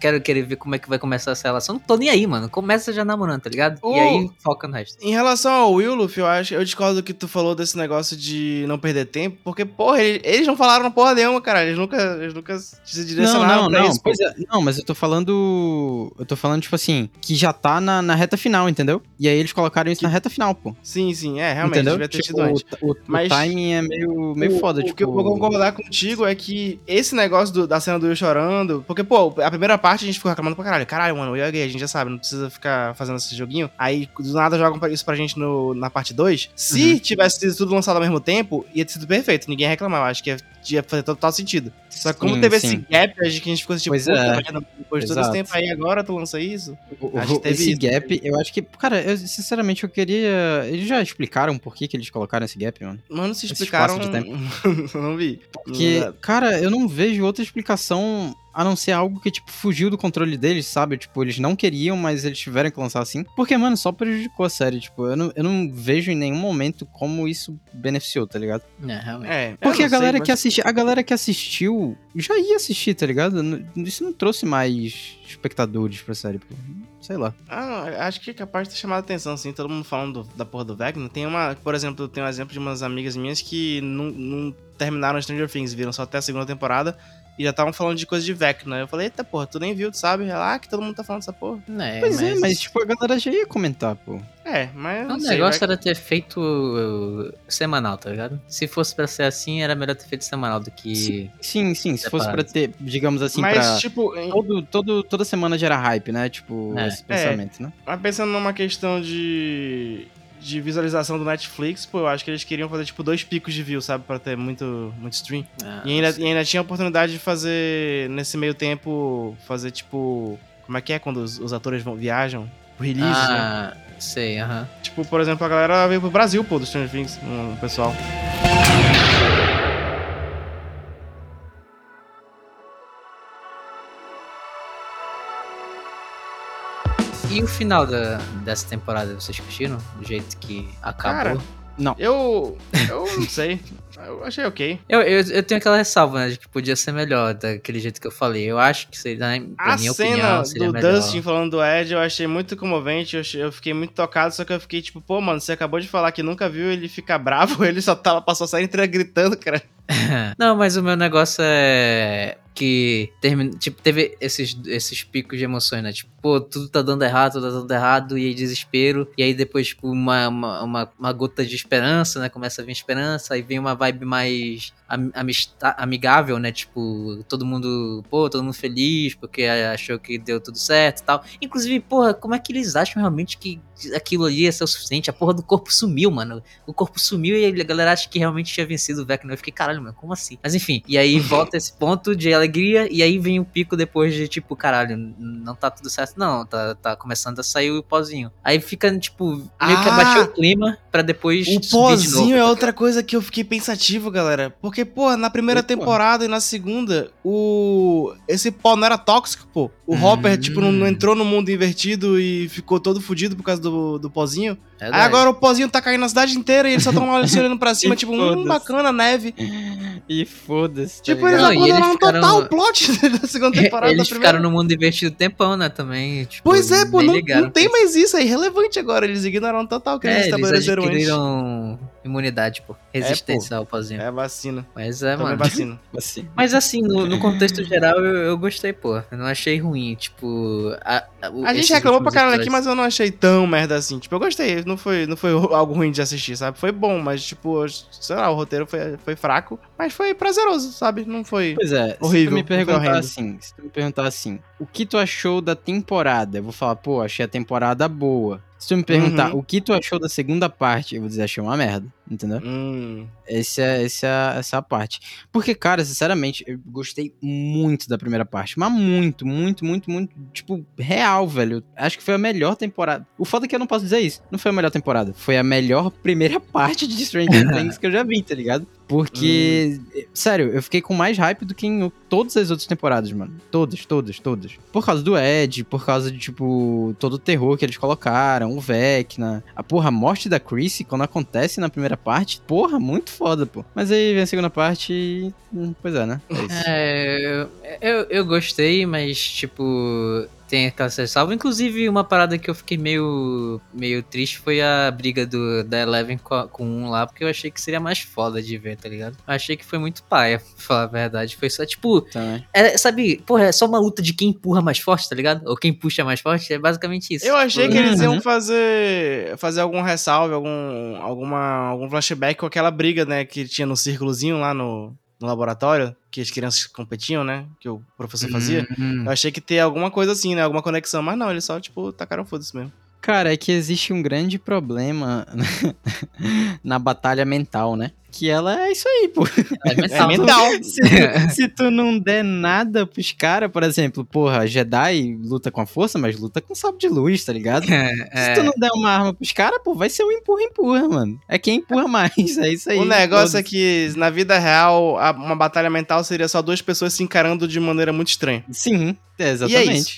quero querer ver como é que vai começar essa relação. Não tô nem aí, mano. Começa já namorando, tá ligado? O- E aí foca no resto. Em relação ao Will, Luffy, eu acho, eu discordo do que tu falou desse negócio de não perder tempo, porque, porra, eles, eles não falaram porra nenhuma, cara. Eles nunca, eles nunca se Não, direcionaram não, pra não. isso. Pois é, não, mas eu tô falando. Eu tô falando, tipo assim, que já tá na, na reta final, entendeu? E aí eles colocaram isso na reta final, pô. Sim, sim, é, realmente, entendeu? devia ter Tipo, sido antes. o, o, Mas- o timing é meio, meio o, foda, o tipo. que eu vou concordar contigo é que esse negócio do- da cena do Will chorando. Porque, pô, a primeira parte a gente ficou reclamando pra caralho. Caralho, mano, o Will é gay, a gente já sabe, não precisa ficar fazendo esse joguinho. Aí, do nada, jogam isso pra gente no, na parte 2. Se Uhum. tivesse sido tudo lançado ao mesmo tempo, ia ter sido perfeito. Ninguém ia reclamar. Eu acho que ia, ia fazer total sentido. Só que como Sim, teve sim. esse gap, a gente, que a gente ficou assim, tipo, Pois é. depois de todo esse tempo aí, agora tu lança isso? O- Acho o- que teve esse isso. gap, eu acho que. Cara, eu, sinceramente, eu queria. Eles já explicaram por que, que eles colocaram esse gap, mano? Mano, se Esse explicaram. espaço de eu não vi. Porque, cara, eu não vejo outra explicação a não ser algo que, tipo, fugiu do controle deles, sabe? Tipo, eles não queriam, mas eles tiveram que lançar assim. Porque, mano, só prejudicou a série. Tipo, eu não, eu não vejo em nenhum momento como isso beneficiou, tá ligado? É, realmente. É, Porque a galera, sei, que mas- assisti, a galera que assistiu já ia assistir, tá ligado? Isso não trouxe mais espectadores pra série, pô. Sei lá. Ah, não, acho que é capaz de ter chamado a atenção, assim, todo mundo falando do- da porra do Vecna. Tem uma, por exemplo, tem um exemplo de umas amigas minhas que não, não terminaram Stranger Things, viram só até a segunda temporada e já estavam falando de coisa de Vecna. Eu falei, eita porra, tu nem viu, tu sabe? Ela, ah, que todo mundo tá falando dessa porra. É, pois é, mas, tipo, a galera já ia comentar, pô. É, mas. O sei, negócio Vecna- era ter feito uh, semanal, tá ligado? Se fosse pra ser assim, era melhor ter feito semanal do que. Sim, sim, se fosse pra ter, digamos assim, Mas, pra... tipo, em- Todo, todo, toda semana gera hype, né? Tipo, É. esse pensamento, né? mas pensando numa questão de. De visualização do Netflix, pô, eu acho que eles queriam fazer, tipo, dois picos de view, sabe? Pra ter muito, muito stream. Ah, E ainda, e ainda tinha a oportunidade de fazer, nesse meio tempo, fazer tipo. Como é que é quando os, os atores vão, viajam? Pro release, né? Ah, sei, aham. Tipo, por exemplo, a galera veio pro Brasil, pô, do Stranger Things, um pessoal. E o final da, dessa temporada, vocês curtiram? Do jeito que acabou? Cara, Eu. Eu não sei. Eu achei ok. Eu, eu, eu tenho aquela ressalva, né, de que podia ser melhor, daquele jeito que eu falei. Eu acho que seria, na pra A minha cena opinião, seria do melhor. Dustin falando do Ed eu achei muito comovente, eu, achei- eu fiquei muito tocado, só que eu fiquei tipo, pô, mano, você acabou de falar que nunca viu ele ficar bravo, ele só tava, passou a série inteira gritando, cara. Não, mas o meu negócio é que termina, tipo, teve esses, esses picos de emoções, né? Tipo, pô, tudo tá dando errado, tudo tá dando errado, e aí desespero, e aí depois, tipo, uma, uma, uma, uma gota de esperança, né? Começa a vir esperança, aí vem uma vibe mais amigável, né? Tipo, todo mundo, pô, todo mundo feliz, porque achou que deu tudo certo e tal. Inclusive, porra, como é que eles acham realmente que aquilo ali ia ser o suficiente? A porra do corpo sumiu, mano. O corpo sumiu e a galera acha que realmente tinha vencido o Vecna. Eu fiquei, caralho, mano, como assim? Mas enfim, e aí volta esse ponto de alegria, e aí vem o pico depois de tipo, caralho, não tá tudo certo, não, tá, tá começando a sair o pozinho. Aí fica, tipo, meio que Ah! abaixou o clima pra depois O de pozinho novo, é outra coisa que eu fiquei pensativo, galera. Porque, pô, na primeira Eita. temporada e na segunda, o. Esse pó não era tóxico, pô. O Hum. Hopper, tipo, não, não entrou no mundo invertido e ficou todo fudido por causa do, do pozinho. Aí Verdade. agora o pozinho tá caindo na cidade inteira e eles só tão olhando pra cima, tipo, hum, bacana, neve. E foda-se. tá Tipo, eles ligado? Eles abandonaram ficaram- total o plot da segunda temporada. Eles ficaram no mundo invertido tempão, né, também. Tipo, Pois é, pô, não, não tem mais isso, é irrelevante agora. Eles ignoraram total o que É, eles eles estabeleceram antes. adquiriram imunidade, pô. Resistência ao pozinho. É vacina. Mas é, Também mano. vacina. Assim. Mas assim, no, no contexto geral, eu, eu gostei, pô. Eu não achei ruim. Tipo. A, o- A gente reclamou pra caralho aqui, mas eu não achei tão merda assim. Tipo, eu gostei. Não foi, não foi algo ruim de assistir, sabe? Foi bom, mas, tipo, sei lá, o roteiro foi, foi fraco. Mas foi prazeroso, sabe? Não foi. Pois é, se Horrível, tu me perguntar assim, se tu me perguntar assim, o que tu achou da temporada? Eu vou falar, pô, achei a temporada boa. Se tu me perguntar Uhum. o que tu achou da segunda parte, eu vou dizer, achei uma merda, entendeu? Hum. Esse é, esse é, essa é a parte. Porque, cara, sinceramente, eu gostei muito da primeira parte. Mas muito, muito, muito, muito. Tipo, real, velho. Acho que foi a melhor temporada. O foda é que eu não posso dizer isso. Não foi a melhor temporada. Foi a melhor primeira parte de Stranger Things que eu já vi, tá ligado? Porque, sério, eu fiquei com mais hype do que em todas as outras temporadas, mano. Todas, todas, todas. Por causa do Ed, por causa de, tipo, todo o terror que eles colocaram, o Vecna. A porra, a morte da Chrissy, quando acontece na primeira parte, porra, muito foda, pô. Mas aí vem a segunda parte e. hum, Pois é, né? É isso. É, eu, eu, eu gostei, mas, tipo, tem aquela salva. Inclusive, uma parada que eu fiquei meio, meio triste foi a briga do, da Eleven com, a- com um lá, porque eu achei que seria mais foda de ver, tá ligado? Eu achei que foi muito paia, pra falar a verdade. Foi só, tipo, Também. é, sabe, porra, é só uma luta de quem empurra mais forte, tá ligado? Ou quem puxa mais forte, é basicamente isso. Eu achei que eles iam Uhum. fazer fazer algum ressalve, algum, alguma, algum flashback com aquela briga, né, que tinha no círculozinho lá no, no laboratório, que as crianças competiam, né, que o professor fazia. Hum, Eu achei que ter alguma coisa assim, né, alguma conexão, mas não, eles só, tipo, tacaram foda-se mesmo. Cara, é que existe um grande problema na batalha mental, né? Que ela é isso aí, pô. é É mental. mental. Se tu, se tu não der nada pros caras, por exemplo, porra, Jedi luta com a força, mas luta com sabre de luz, tá ligado? Se É, tu não der uma arma pros caras, pô, vai ser um empurra-empurra, mano. É quem empurra mais, é isso aí. O negócio é foda-se. que, na vida real, a- uma batalha mental seria só duas pessoas se encarando de maneira muito estranha. Sim, é, E é exatamente.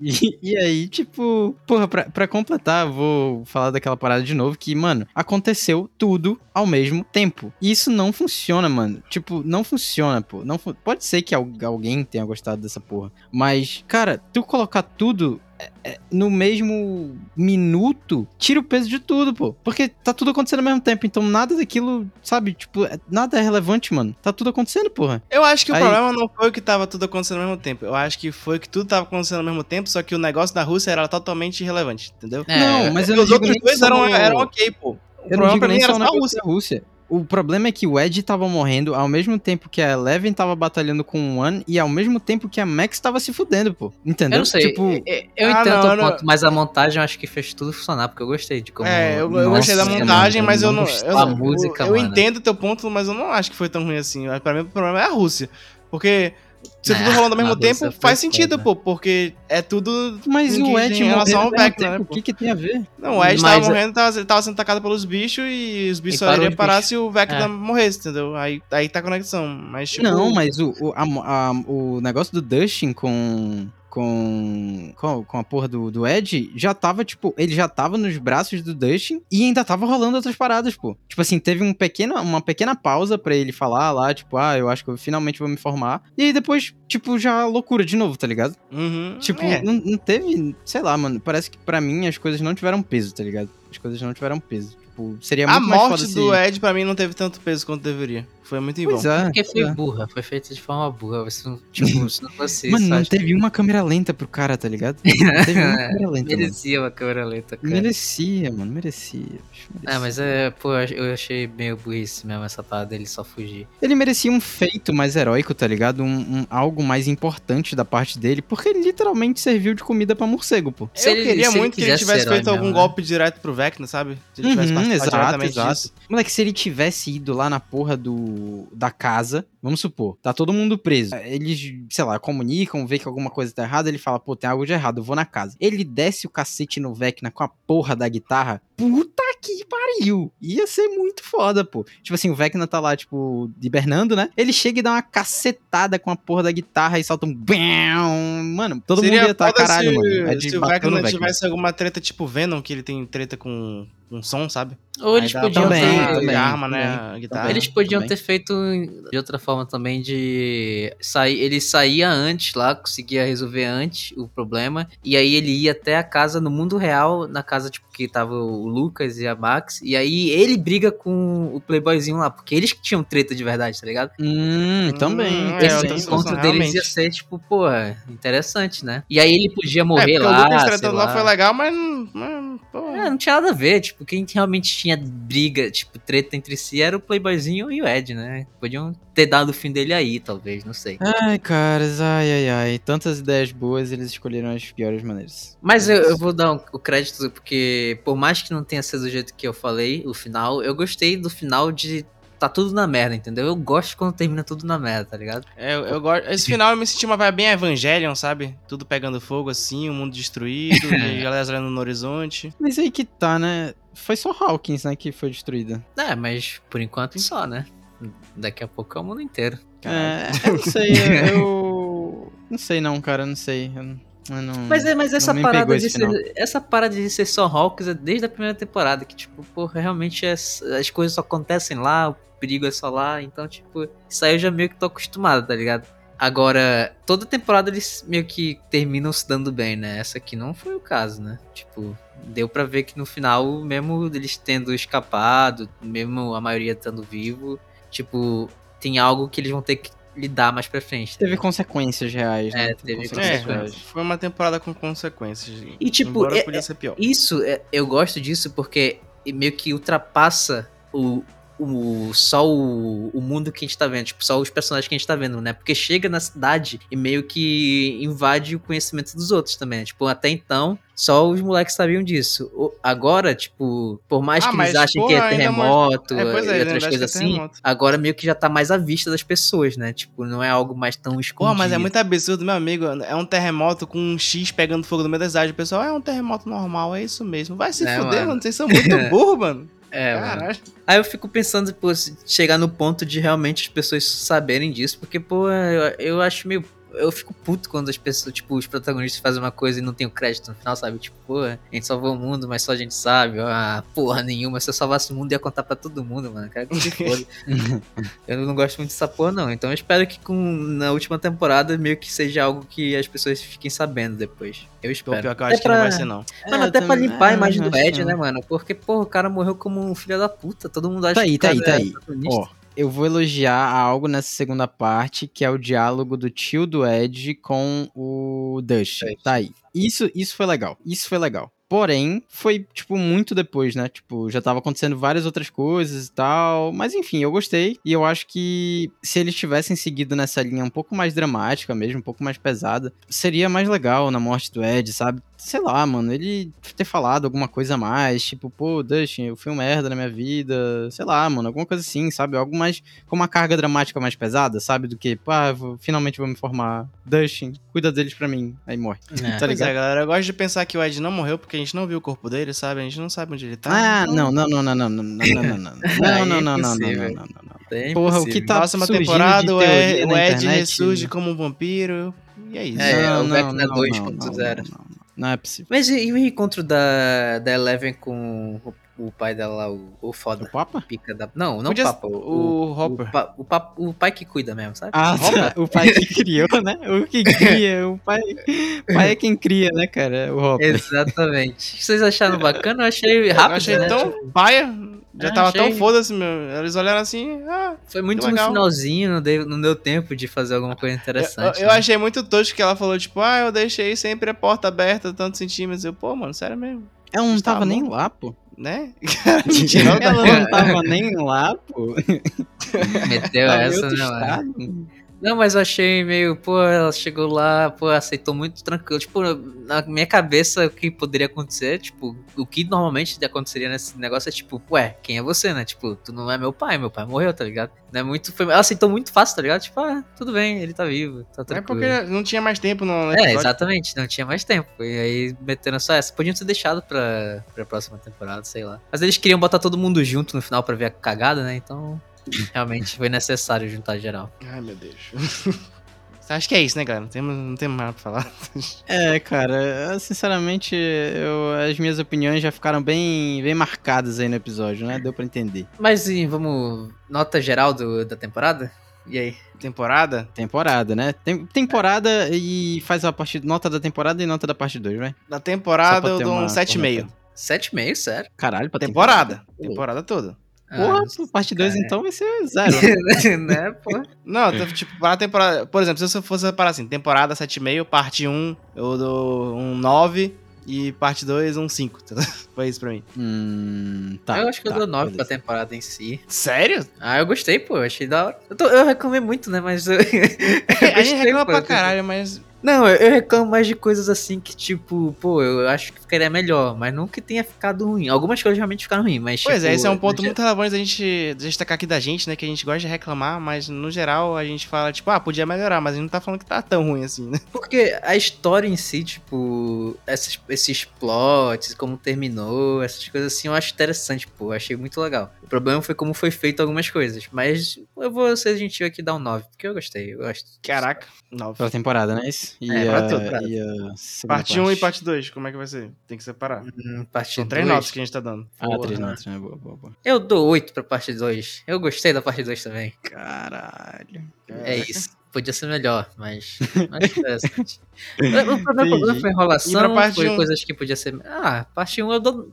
E, e aí, tipo, porra, pra, pra completar, eu vou falar daquela parada de novo que, mano, aconteceu tudo ao mesmo tempo. E isso não funciona, mano. Tipo, não funciona, pô. Não fu- Pode ser que al- alguém tenha gostado dessa porra. Mas, cara, tu colocar tudo é, é, no mesmo minuto, tira o peso de tudo, pô. Porque tá tudo acontecendo ao mesmo tempo. Então nada daquilo, sabe? Tipo, é- nada é relevante, mano. Tá tudo acontecendo, porra. Eu acho que o Aí- problema não foi que tava tudo acontecendo ao mesmo tempo. Eu acho que foi que tudo tava acontecendo ao mesmo tempo, só que o negócio da Rússia era totalmente irrelevante, entendeu? É, não, mas eu os outros dois eram, eram ok, pô. O Eu não problema digo pra mim era só a Rússia. Rússia. O problema é que o Ed tava morrendo ao mesmo tempo que a Eleven tava batalhando com o One e ao mesmo tempo que a Max tava se fudendo, pô. Entendeu? Eu não sei. Tipo, eu, eu Ah, entendo não, o eu não- ponto, mas a montagem eu acho que fez tudo funcionar, porque eu gostei de como. É, eu, eu Nossa, gostei da montagem, eu mas eu não Eu, da eu- música, eu mano. entendo o teu ponto, mas eu não acho que foi tão ruim assim. Pra mim, o problema é a Rússia. Porque se É, tudo rolando ao mesmo tempo, faz sentido, foda. pô, porque é tudo. Mas em o Ed em relação ao Vecna, né? tempo, pô? O que que tem a ver? Não, o Ed Mas tava é- morrendo, tava, ele tava sendo atacado pelos bichos e os bichos E só iriam parar bicho. se o Vecna É. morresse, entendeu? Aí, aí tá a conexão. Mas, tipo. Não, mas o, o, a- a- o negócio do Dustin com. Com, com, com a porra do, do Ed, já tava, tipo, ele já tava nos braços do Dustin e ainda tava rolando outras paradas, pô. Tipo assim, teve um pequeno, uma pequena pausa pra ele falar lá, tipo, ah, eu acho que eu finalmente vou me formar. E aí depois, tipo, já loucura de novo, tá ligado? Uhum, Tipo, é. não, não teve, sei lá, mano, parece que pra mim as coisas não tiveram peso, tá ligado? As coisas não tiveram peso. Tipo, seria A muito mais morte foda se... do Ed, pra mim, não teve tanto peso quanto deveria. Foi muito. Pois é. Porque foi é. burra, foi feita de forma burra. Não, tipo, se não fosse Mano, não acho que teve uma câmera lenta pro cara, tá ligado? Não teve uma câmera lenta, mano. merecia uma câmera lenta, cara. Merecia, mano, merecia. bicho, merecia. Ah, mas é, pô, eu achei meio burrice mesmo essa parada dele só fugir. Ele merecia um feito mais heróico, tá ligado? Um, um- algo mais importante da parte dele, porque ele literalmente serviu de comida pra morcego, pô. Se eu ele- queria se ele muito que ele tivesse feito algum mesmo, né? golpe direto pro Vecna, sabe? Se ele tivesse Uhum, exato, exato. disso. Moleque, se ele tivesse ido lá na porra do da casa, vamos supor, tá todo mundo preso. Eles, sei lá, comunicam, vê que alguma coisa tá errada, ele fala, pô, tem algo de errado, eu vou na casa. Ele desce o cacete no Vecna com a porra da guitarra. Puta que pariu! Ia ser muito foda, pô. Tipo assim, o Vecna tá lá, tipo, hibernando, né? Ele chega e dá uma cacetada com a porra da guitarra e solta um bam! Mano, todo Seria mundo ia estar, foda caralho, se, mano. É se o Vecna. tivesse alguma treta tipo Venom, que ele tem treta com, com som, sabe? Ou eles podiam também, ter. também. arma, né? também. Guitarra. Eles podiam também. ter feito de outra forma também de sair, ele saía antes lá, conseguia resolver antes o problema, e aí ele ia até a casa no mundo real, na casa tipo que tava o Lucas e a Max, e aí ele briga com o playboyzinho lá, porque eles que tinham treta de verdade, tá ligado? Hum, também. Hum, é, Esse também. situação, encontro deles realmente. ia ser tipo, pô, interessante, né? E aí ele podia É, morrer o lá, Lucas sei tretando lá lá. foi legal, mas. mas, pô, É, não tinha nada a ver, tipo, quem realmente tinha briga, tipo, treta entre si era o Playboyzinho e o Ed, né? Podiam ter dado o fim dele aí, talvez, não sei. Ai, caras, ai, ai, ai. Tantas ideias boas, eles escolheram as piores maneiras. Mas eu, eu vou dar um- o crédito, porque por mais que não tenha sido do jeito que eu falei, o final, eu gostei do final de tá tudo na merda, entendeu? Eu gosto quando termina tudo na merda, tá ligado? É, eu, eu gosto. Esse final eu me senti uma vibe bem Evangelion, sabe? Tudo pegando fogo assim, o mundo destruído, e a galera olhando no horizonte. Mas aí que tá, né? Foi só Hawkins, né, que foi destruída. É, mas por enquanto só, né? Daqui a pouco é o mundo inteiro. É, eu não sei, eu, eu- Não sei não, cara, não sei. Eu, não-. Mas, é, mas essa parada de ser, essa parada de ser só Hawks é desde a primeira temporada, que tipo, porra, realmente é- as coisas só acontecem lá, o perigo é só lá, então tipo, isso aí eu já meio que tô acostumado, tá ligado? Agora, toda temporada eles meio que terminam se dando bem, né? Essa aqui não foi o caso, né? Tipo, deu pra ver que no final, mesmo eles tendo escapado, mesmo a maioria estando vivo, tipo, tem algo que eles vão ter que lidar mais pra frente. Teve consequências reais, né? É, teve consequências É, consequências. foi uma temporada com consequências. E, tipo, Embora é- podia ser pior. Isso, é- eu gosto disso porque meio que ultrapassa o, o só o, o mundo que a gente tá vendo, tipo, só os personagens que a gente tá vendo, né? Porque chega na cidade e meio que invade o conhecimento dos outros também. né? Tipo, até então, só os moleques sabiam disso. Agora, tipo, por mais Ah, que eles achem que é terremoto É, é, e outras coisas é assim, terremoto. agora meio que já tá mais à vista das pessoas, né? Tipo, não é algo mais tão escondido. Pô, mas é muito absurdo, meu amigo. É um terremoto com um X pegando fogo no meio da cidade. O pessoal, "Ah, é um terremoto normal, é isso mesmo. Vai se É, fuder, mano. mano. Vocês são muito burros, mano. É. Caralho. Aí eu fico pensando, pô, chegar no ponto de realmente as pessoas saberem disso, porque, pô, eu, eu acho meio. Eu fico puto quando as pessoas, tipo, os protagonistas fazem uma coisa e não tem o crédito no final, sabe? Tipo, pô, a gente salvou o mundo, mas só a gente sabe. Ah, porra nenhuma. Se eu salvasse o mundo, ia contar pra todo mundo, mano. Quero que foda. eu não gosto muito dessa porra, não. Então eu espero que com, na última temporada meio que seja algo que as pessoas fiquem sabendo depois. Eu Pô, espero. pior que eu Até acho que não vai ser, não. Mano, É, até pra limpar a é, imagem do Ed, né, não. mano? Porque, porra, o cara morreu como um filho da puta. Todo mundo acha Tá aí, que o tá aí, cara tá é aí. protagonista. Ó, eu vou elogiar algo nessa segunda parte, que é o diálogo do tio do Ed com o Dustin. Dustin. Tá aí. Isso, isso foi legal. Isso foi legal. Porém, foi, tipo, muito depois, né? Tipo, já tava acontecendo várias outras coisas e tal. Mas enfim, eu gostei. E eu acho que se eles tivessem seguido nessa linha um pouco mais dramática mesmo, um pouco mais pesada, seria mais legal na morte do Ed, sabe? Sei lá, mano, ele ter falado alguma coisa a mais, tipo, pô, Dustin, eu fui um merda na minha vida, sei lá, mano, alguma coisa assim, sabe? Algo mais com uma carga dramática mais pesada, sabe? Do que, pá, vou, finalmente vou me formar. Dustin, cuida deles pra mim. Aí morre. É. Tá Pois ligado? é, galera, eu gosto de pensar que o Ed não morreu porque a gente não viu o corpo dele, sabe? A gente não sabe onde ele tá. Ah, Então, não, não, não, não, não, não, não, não, não, não, não, não, é não, não, não, não, não, não, não. É Porra, o que tá Próxima temporada, de o Ed, internet- ressurge como um vampiro. E é isso. É, o Não, Vecna não, não, 2.0. não, é possível. Mas e, e o encontro da, da Eleven com o, o pai dela lá, o, o O foda? Papa? Pica da... Não, não Podia- o Papa. O, o Hopper. O, pa- o, pa- o pai que cuida mesmo, sabe? Ah, o pai que criou, né? O que cria, o pai, o pai é quem cria, né, cara? O Hopper. Exatamente. Vocês acharam bacana? Eu achei rápido. eu achei né? tão Tipo, paia. Já É, tava achei- tão foda-se, meu. Eles olharam assim. Ah, Foi muito no finalzinho, não deu, não deu tempo de fazer alguma coisa eu, interessante. eu né? achei muito tosco que ela falou, tipo, ah, eu deixei sempre a porta aberta tantos centímetros. Eu, pô, mano, sério mesmo. Ela não tava nem lá, pô. Né? Ela não tava nem lá, pô. Meteu essa, né. Não, mas eu achei meio, pô, ela chegou lá, pô, aceitou muito tranquilo. Tipo, na minha cabeça, o que poderia acontecer, tipo, o que normalmente aconteceria nesse negócio é tipo, ué, quem é você, né? Tipo, tu não é meu pai, meu pai morreu, tá ligado? Não é muito. Foi, ela aceitou muito fácil, tá ligado? Tipo, ah, tudo bem, ele tá vivo, tá É tranquilo. porque não tinha mais tempo no É, episódio. exatamente, não tinha mais tempo. E aí meteram só essa. Podiam ter deixado pra, pra próxima temporada, sei lá. Mas eles queriam botar todo mundo junto no final pra ver a cagada, né? Então, realmente foi necessário juntar geral. Ai, meu Deus. Acho que é isso, né, galera? Não temos, não temos mais pra falar. É, cara, sinceramente, eu, as minhas opiniões já ficaram bem, bem marcadas aí no episódio, né? Deu pra entender. Mas e vamos. Nota geral do, da temporada? E aí? Temporada? Temporada, né? Tem, temporada e faz a parte, nota da temporada e nota da parte 2, vai? Da Só temporada eu dou um 7,5. 7,5, sério? Caralho, pra Temporada. Pô. Temporada toda. Porra, Ah, parte 2 cara. então vai ser zero. né, pô? Não, tipo, para a temporada. Por exemplo, se eu fosse separar assim, temporada 7,5, parte 1, eu dou um 9 e parte 2, um 5. entendeu? Foi isso pra mim. hum, tá. eu acho que tá, eu dou 9 pra temporada em si. Sério? Ah, eu gostei, pô. Achei da hora. Eu, tô- eu reclamei muito, né? Mas eu. a gente reclama pô. pra caralho, mas. Não, eu, eu reclamo mais de coisas assim que, tipo, pô, eu acho que ficaria melhor, mas não que tenha ficado ruim. Algumas coisas realmente ficaram ruins, mas. Pois tipo, é, esse é um ponto muito relevante da gente destacar aqui da gente, né? Que a gente gosta de reclamar, mas no geral a gente fala, tipo, ah, podia melhorar, mas a gente não tá falando que tá tão ruim assim, né? Porque a história em si, tipo, essas, esses plots, como terminou, essas coisas assim, eu acho interessante, pô. Eu achei muito legal. O problema foi como foi feito algumas coisas. Mas eu vou ser gentil aqui e dar um 9, porque eu gostei, eu gosto. Caraca, 9. Pela temporada, né? Isso? E, É, a, pra tudo, pra e a Parte 1 e parte 2, como é que vai ser? Tem que separar. Hum, parte São três dois, notas que a gente tá dando. Ah, Porra. três notas, né? Boa, boa, boa. Eu dou 8 pra parte 2. Eu gostei da parte 2 também. Caralho. É isso. Podia ser melhor, mas. mas interessante. o problema, o problema foi enrolação, foi um? coisas que podia ser. Ah, parte 1 eu dou.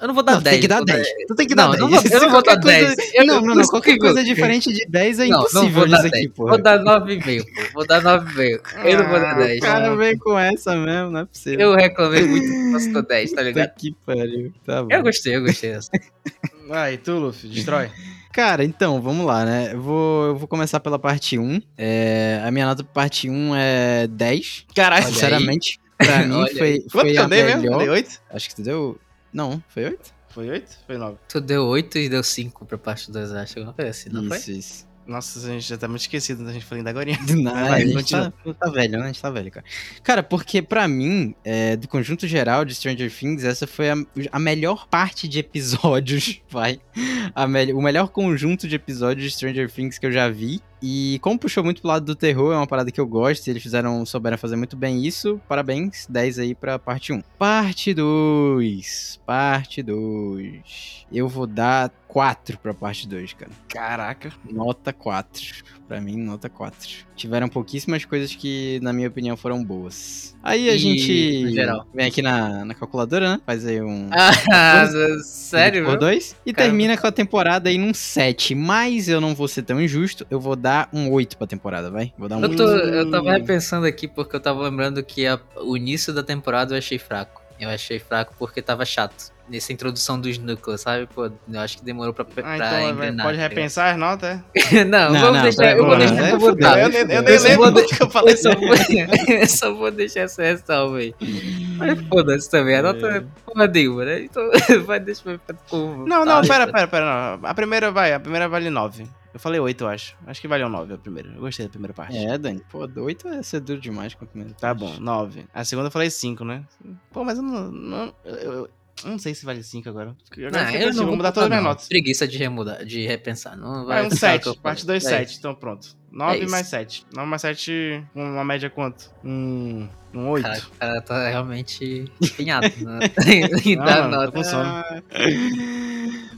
Eu não vou dar Não, 10. tem que dar vou dar- 10. Tu tem que Não, dar não 10. vou- eu não vou dar qualquer coisa- 10. Eu Não, não não, não. Qualquer coisa diferente de 10 é Não, não impossível vou dar nisso 10. aqui, pô. Vou dar 9,5, pô. Vou dar 9,5. Eu não vou dar Ah, 10. O cara vem com essa mesmo, não é possível. Eu reclamei muito que você deu 10, tá ligado? que pariu. Tá bom. Eu gostei, eu gostei dessa. Vai, tu, Luffy, destrói. Cara, então, vamos lá, né? Eu vou, eu vou começar pela parte 1. É, a minha nota pra parte 1 é 10. Caralho. Sinceramente, pra mim Olha foi, Quanto foi a eu dei mesmo? melhor. Dei 8? Acho que tu deu... Não, foi 8? Foi 8? Foi 9. Tu deu 8 e deu 5 pra parte 2, acho. Alguma coisa assim, não foi? isso, isso. Nossa, a gente já tá muito esquecido da gente falando da agora. Não, Vai, a gente continua. tá, tá velho, né? A gente tá velho, cara. Cara, porque pra mim, é, do conjunto geral de Stranger Things, essa foi a, a melhor parte de episódios, vai. A me- o melhor conjunto de episódios de Stranger Things que eu já vi. E como puxou muito pro lado do terror, é uma parada que eu gosto, eles fizeram, souberam fazer muito bem isso. Parabéns, 10 aí pra parte 1. Parte 2. Parte 2. Eu vou dar 4 pra parte 2, cara. Caraca. Nota 4. Pra mim, nota 4. Tiveram pouquíssimas coisas que, na minha opinião, foram boas. Aí a E, gente vem aqui na, na calculadora, né? Faz aí um. Ah, sério? Por? 2 e Caramba. termina com a temporada aí num 7. Mas eu não vou ser tão injusto, eu vou dar um 8 pra temporada, vai? Vou dar um Eu, 8. tô, eu tava repensando aqui porque eu tava lembrando que a- o início da temporada eu achei fraco. Eu achei fraco porque tava chato. Nessa introdução dos núcleos, sabe? Pô, eu acho que demorou pra, pra Ah, então engrenar, pode tá repensar as notas, não, Não, vamos não, deixar, eu vou deixar é pra botar. é? Eu, nem- eu Eu nem só lembro que eu falei. Eu só, vou, eu só vou deixar essa ressalva aí. Mas foda-se também, a nota é porra nenhuma, né? Então vai deixar pra. Não, não, Ah, pera, tá. pera, pera, não. A primeira vai, a primeira vale 9. Eu falei 8, eu acho. Acho que valeu 9 a primeira. Eu gostei da primeira parte. É, Dani, pô, oito é ser duro demais com a primeira Tá parte. bom, 9. A segunda eu falei 5, né? Pô, mas eu não. não eu, eu- eu não sei se vale 5 agora. Agora Não, eu pensando, não vou mudar todas as minhas notas. Preguiça de remudar, de repensar. Não vai Vai um ficar o que 7. eu Parte falei. 2, É 7. isso. Então pronto. 9 isso. mais 7. 9 mais 7, uma média quanto? Um. Um 8. Cara, o cara tá realmente empenhado né? em Não, dar nota. sono. Ah.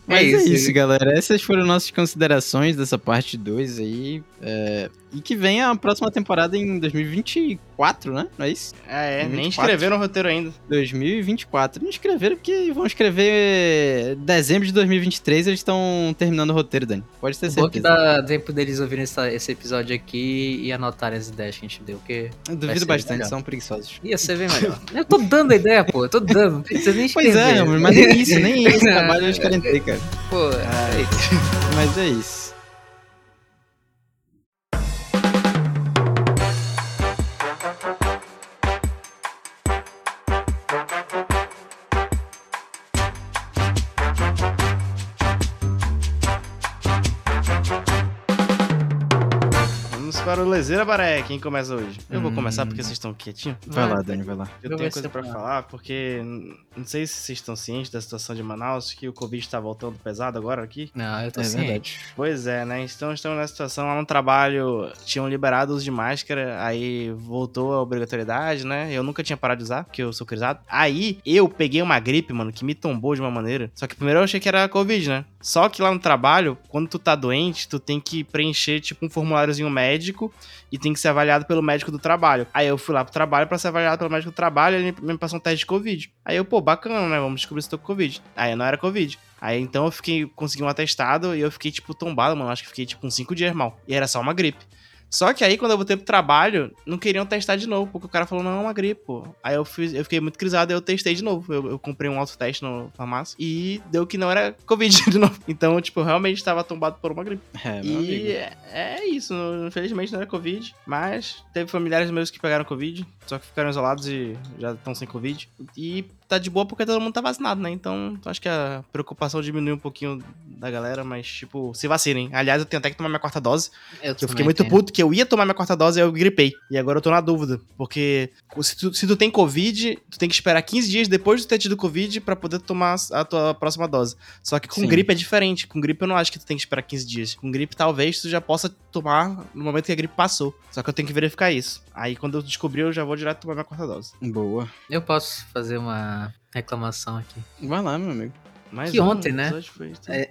Mas é isso, isso, galera. Essas foram nossas considerações dessa parte 2 aí. é, E que vem a próxima temporada em 2024, né? Não é isso? É, é, nem 24. escreveram o roteiro ainda. 2024. Não escreveram porque vão escrever dezembro de 2023 eles estão terminando o roteiro, Dani. Pode ter É bom que certeza. dá tempo deles ouvirem essa- esse episódio aqui e anotarem as ideias que a gente deu, porque Eu duvido bastante, legal. são preguiçosos. Ia ser bem melhor. Eu tô dando a ideia, pô. Eu tô dando. Não precisa nem Pois é, mas nem isso, nem esse trabalho eles querem ter, cara. Pô, é isso. Mas é isso. Para o Lezeira Baré. Quem começa hoje? Eu vou começar porque vocês estão quietinhos. Vai Vai, lá, Dani, vai lá. Eu Eu tenho coisa pra separar. falar, porque não sei se vocês estão cientes da situação de Manaus, que o Covid tá voltando pesado agora aqui. Não, eu tô É ciente. verdade. Pois é, né? Então estamos nessa situação lá no trabalho, tinham liberado o uso de máscara, aí voltou a obrigatoriedade, né? Eu nunca tinha parado de usar, porque eu sou crisado. Aí eu peguei uma gripe, mano, que me tombou de uma maneira. Só que primeiro eu achei que era Covid, né? Só que lá no trabalho, quando tu tá doente, tu tem que preencher, tipo, um formuláriozinho médico e tem que ser avaliado pelo médico do trabalho. Aí eu fui lá pro trabalho pra ser avaliado pelo médico do trabalho e ele me passou um teste de Covid. Aí eu, pô, bacana, né? Vamos descobrir se tô com Covid. Aí não era Covid. Aí então eu fiquei, consegui um atestado e eu fiquei, tipo, tombado, mano. Acho que fiquei, tipo, uns 5 dias mal. E era só uma gripe. Só que aí, quando eu voltei pro trabalho, não queriam testar de novo, porque o cara falou, não, é uma gripe, pô. Aí eu, fiz, eu fiquei muito crisado e eu testei de novo. Eu, eu comprei um autoteste no farmácia e deu que não era Covid de novo. Então, tipo, eu realmente estava tombado por uma gripe. É, meu amigo. E é, é isso, infelizmente não era Covid, mas teve familiares meus que pegaram Covid, só que ficaram isolados e já estão sem Covid. E tá de boa porque todo mundo tá vacinado, né? Então acho que a preocupação diminuiu um pouquinho da galera, mas tipo, se vacinem. Aliás, eu tenho até que tomar minha quarta dose, Eu, eu fiquei muito tenho. puto que eu ia tomar minha quarta dose e eu gripei. E agora eu tô na dúvida, porque se tu, se tu tem Covid, tu tem que esperar 15 dias depois de ter tido Covid pra poder tomar a tua próxima dose. Só que com Sim. gripe é diferente. Com gripe eu não acho que tu tem que esperar 15 dias. Com gripe talvez tu já possa tomar no momento que a gripe passou. Só que eu tenho que verificar isso. Aí quando eu descobrir eu já vou direto tomar minha quarta dose. Boa. Eu posso fazer uma reclamação aqui. Vai lá, meu amigo. Mas Que um ontem, né? foi. É,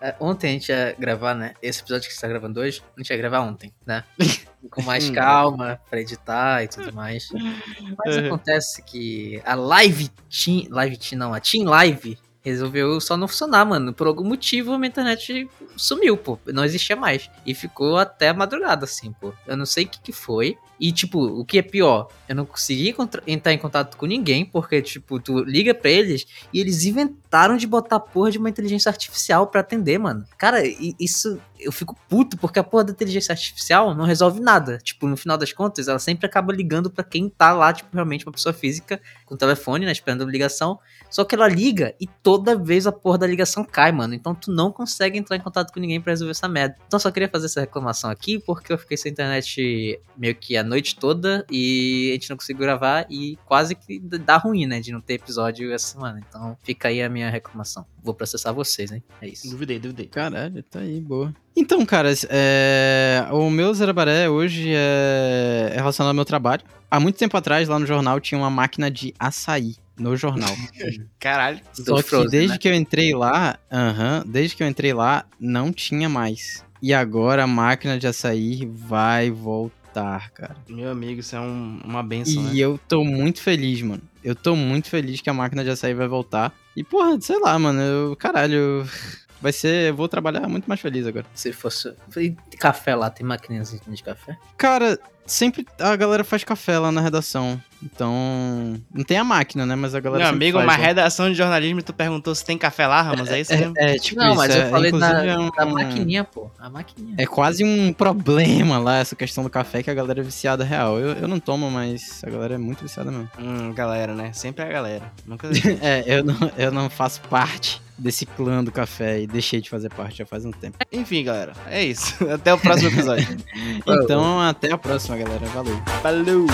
É, Ontem a gente ia gravar, né? Esse episódio que você tá gravando hoje, a gente ia gravar ontem, né? Com mais calma, pra editar e tudo mais. Mas Uhum. acontece que a Live Team. Live Team não, a Team Live resolveu só não funcionar, mano. Por algum motivo a minha internet sumiu, pô. Não existia mais. E ficou até a madrugada, assim, pô. Eu não sei o que, que foi. E, tipo, o que é pior, eu não consegui entrar em contato com ninguém, porque, tipo, tu liga pra eles e eles inventaram de botar a porra de uma inteligência artificial pra atender, mano. Cara, isso. Eu fico puto, porque a porra da inteligência artificial não resolve nada. Tipo, no final das contas, ela sempre acaba ligando pra quem tá lá, tipo, realmente uma pessoa física, com telefone, né, esperando a ligação. Só que ela liga e toda vez a porra da ligação cai, mano. Então tu não consegue entrar em contato com ninguém pra resolver essa merda. Então só queria fazer essa reclamação aqui, porque eu fiquei sem internet meio que a noite toda e a gente não conseguiu gravar e quase que dá ruim, né, de não ter episódio essa semana. Então fica aí a minha reclamação. Vou processar vocês, hein? É isso. Duvidei, duvidei. Caralho, tá aí, boa. Então, caras, é... o meu Zerabaré hoje é... é relacionado ao meu trabalho. Há muito tempo atrás, lá no jornal, tinha uma máquina de açaí no jornal. Caralho. Só que Frozen, desde né? que eu entrei lá, aham, desde que eu entrei lá, não tinha mais. E agora a máquina de açaí vai voltar, cara. Meu amigo, isso é um- uma benção, E né? eu tô muito feliz, mano. Eu tô muito feliz que a máquina de açaí vai voltar. E, porra, sei lá, mano, eu, caralho, Vai ser. Eu vou trabalhar muito mais feliz agora. Se fosse. E café lá, tem maquininha de café? Cara, sempre a galera faz café lá na redação. Então, não tem a máquina, né? Mas a galera Meu amigo, faz, uma né? redação de jornalismo e tu perguntou se tem café lá, Ramos, é isso mesmo? É, é, tipo não, isso. mas é, eu falei inclusive, da, é um- da maquininha, pô. A maquininha. É quase um problema lá, essa questão do café, que a galera é viciada real. Eu, eu não tomo, mas a galera é muito viciada mesmo. Hum, galera, né? Sempre é a galera. Nunca... É, eu não, eu não faço parte desse clã do café e deixei de fazer parte já faz um tempo. Enfim, galera, é isso. Até o próximo episódio. Então, até a próxima, galera. Valeu. Falou!